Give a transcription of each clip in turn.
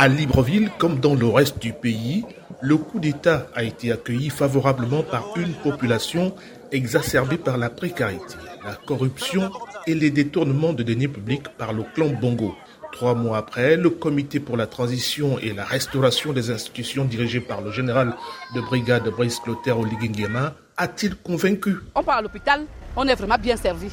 À Libreville, comme dans le reste du pays, le coup d'État a été accueilli favorablement par une population exacerbée par la précarité, la corruption et les détournements de deniers publics par le clan Bongo. Trois mois après, le comité pour la transition et la restauration des institutions dirigé par le général de brigade Brice Clotaire Oligingema a-t-il convaincu? On part à l'hôpital, on est vraiment bien servi.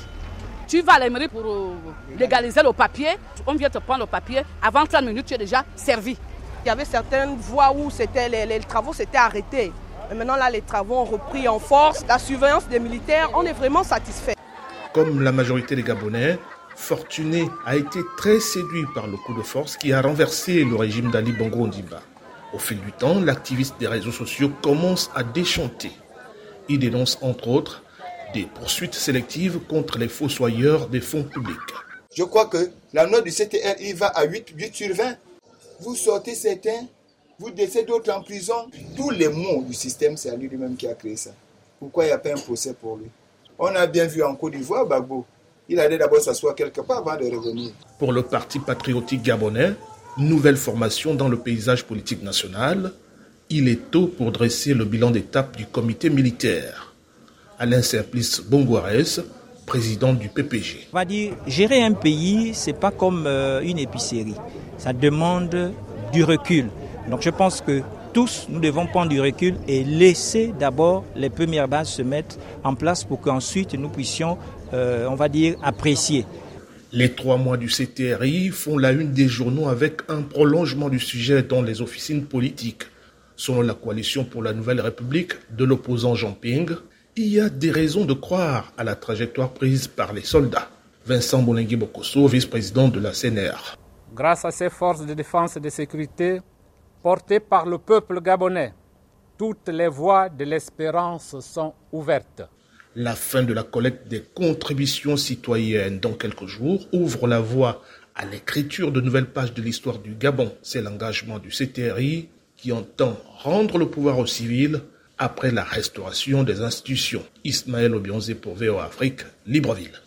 Tu vas à la mairie pour euh, légaliser le papier, on vient te prendre le papier, avant 30 minutes, tu es déjà servi. Il y avait certaines voies où les, les travaux s'étaient arrêtés. Mais maintenant, là, les travaux ont repris en force. La surveillance des militaires, on est vraiment satisfait. Comme la majorité des Gabonais, Fortuné a été très séduit par le coup de force qui a renversé le régime d'Ali Bongo Ondimba. Au fil du temps, l'activiste des réseaux sociaux commence à déchanter. Il dénonce entre autres des poursuites sélectives contre les fossoyeurs des fonds publics. Je crois que la note du CTR, il va à 8, 8 sur 20. Vous sortez certains, vous laissez d'autres en prison. Tous les mots du système, c'est à lui-même qui a créé ça. Pourquoi il n'y a pas un procès pour lui? On a bien vu en Côte d'Ivoire, Bagbo. Il allait d'abord s'asseoir quelque part avant de revenir. Pour le Parti patriotique gabonais, nouvelle formation dans le paysage politique national, il est tôt pour dresser le bilan d'étape du comité militaire. Alain Simplice Bongoarès, président du PPG. On va dire, gérer un pays, c'est pas comme euh, une épicerie. Ça demande du recul. Donc je pense que tous, nous devons prendre du recul et laisser d'abord les premières bases se mettre en place pour qu'ensuite nous puissions, euh, on va dire, apprécier. Les trois mois du CTRI font la une des journaux avec un prolongement du sujet dans les officines politiques. Selon la coalition pour la Nouvelle République de l'opposant Jean Ping, il y a des raisons de croire à la trajectoire prise par les soldats. Vincent Bolingui Bokoso, vice-président de la CNR. Grâce à ces forces de défense et de sécurité portées par le peuple gabonais, toutes les voies de l'espérance sont ouvertes. La fin de la collecte des contributions citoyennes dans quelques jours ouvre la voie à l'écriture de nouvelles pages de l'histoire du Gabon. C'est l'engagement du CTRI qui entend rendre le pouvoir aux civils après la restauration des institutions. Ismaël Obionzé pour VO Afrique, Libreville.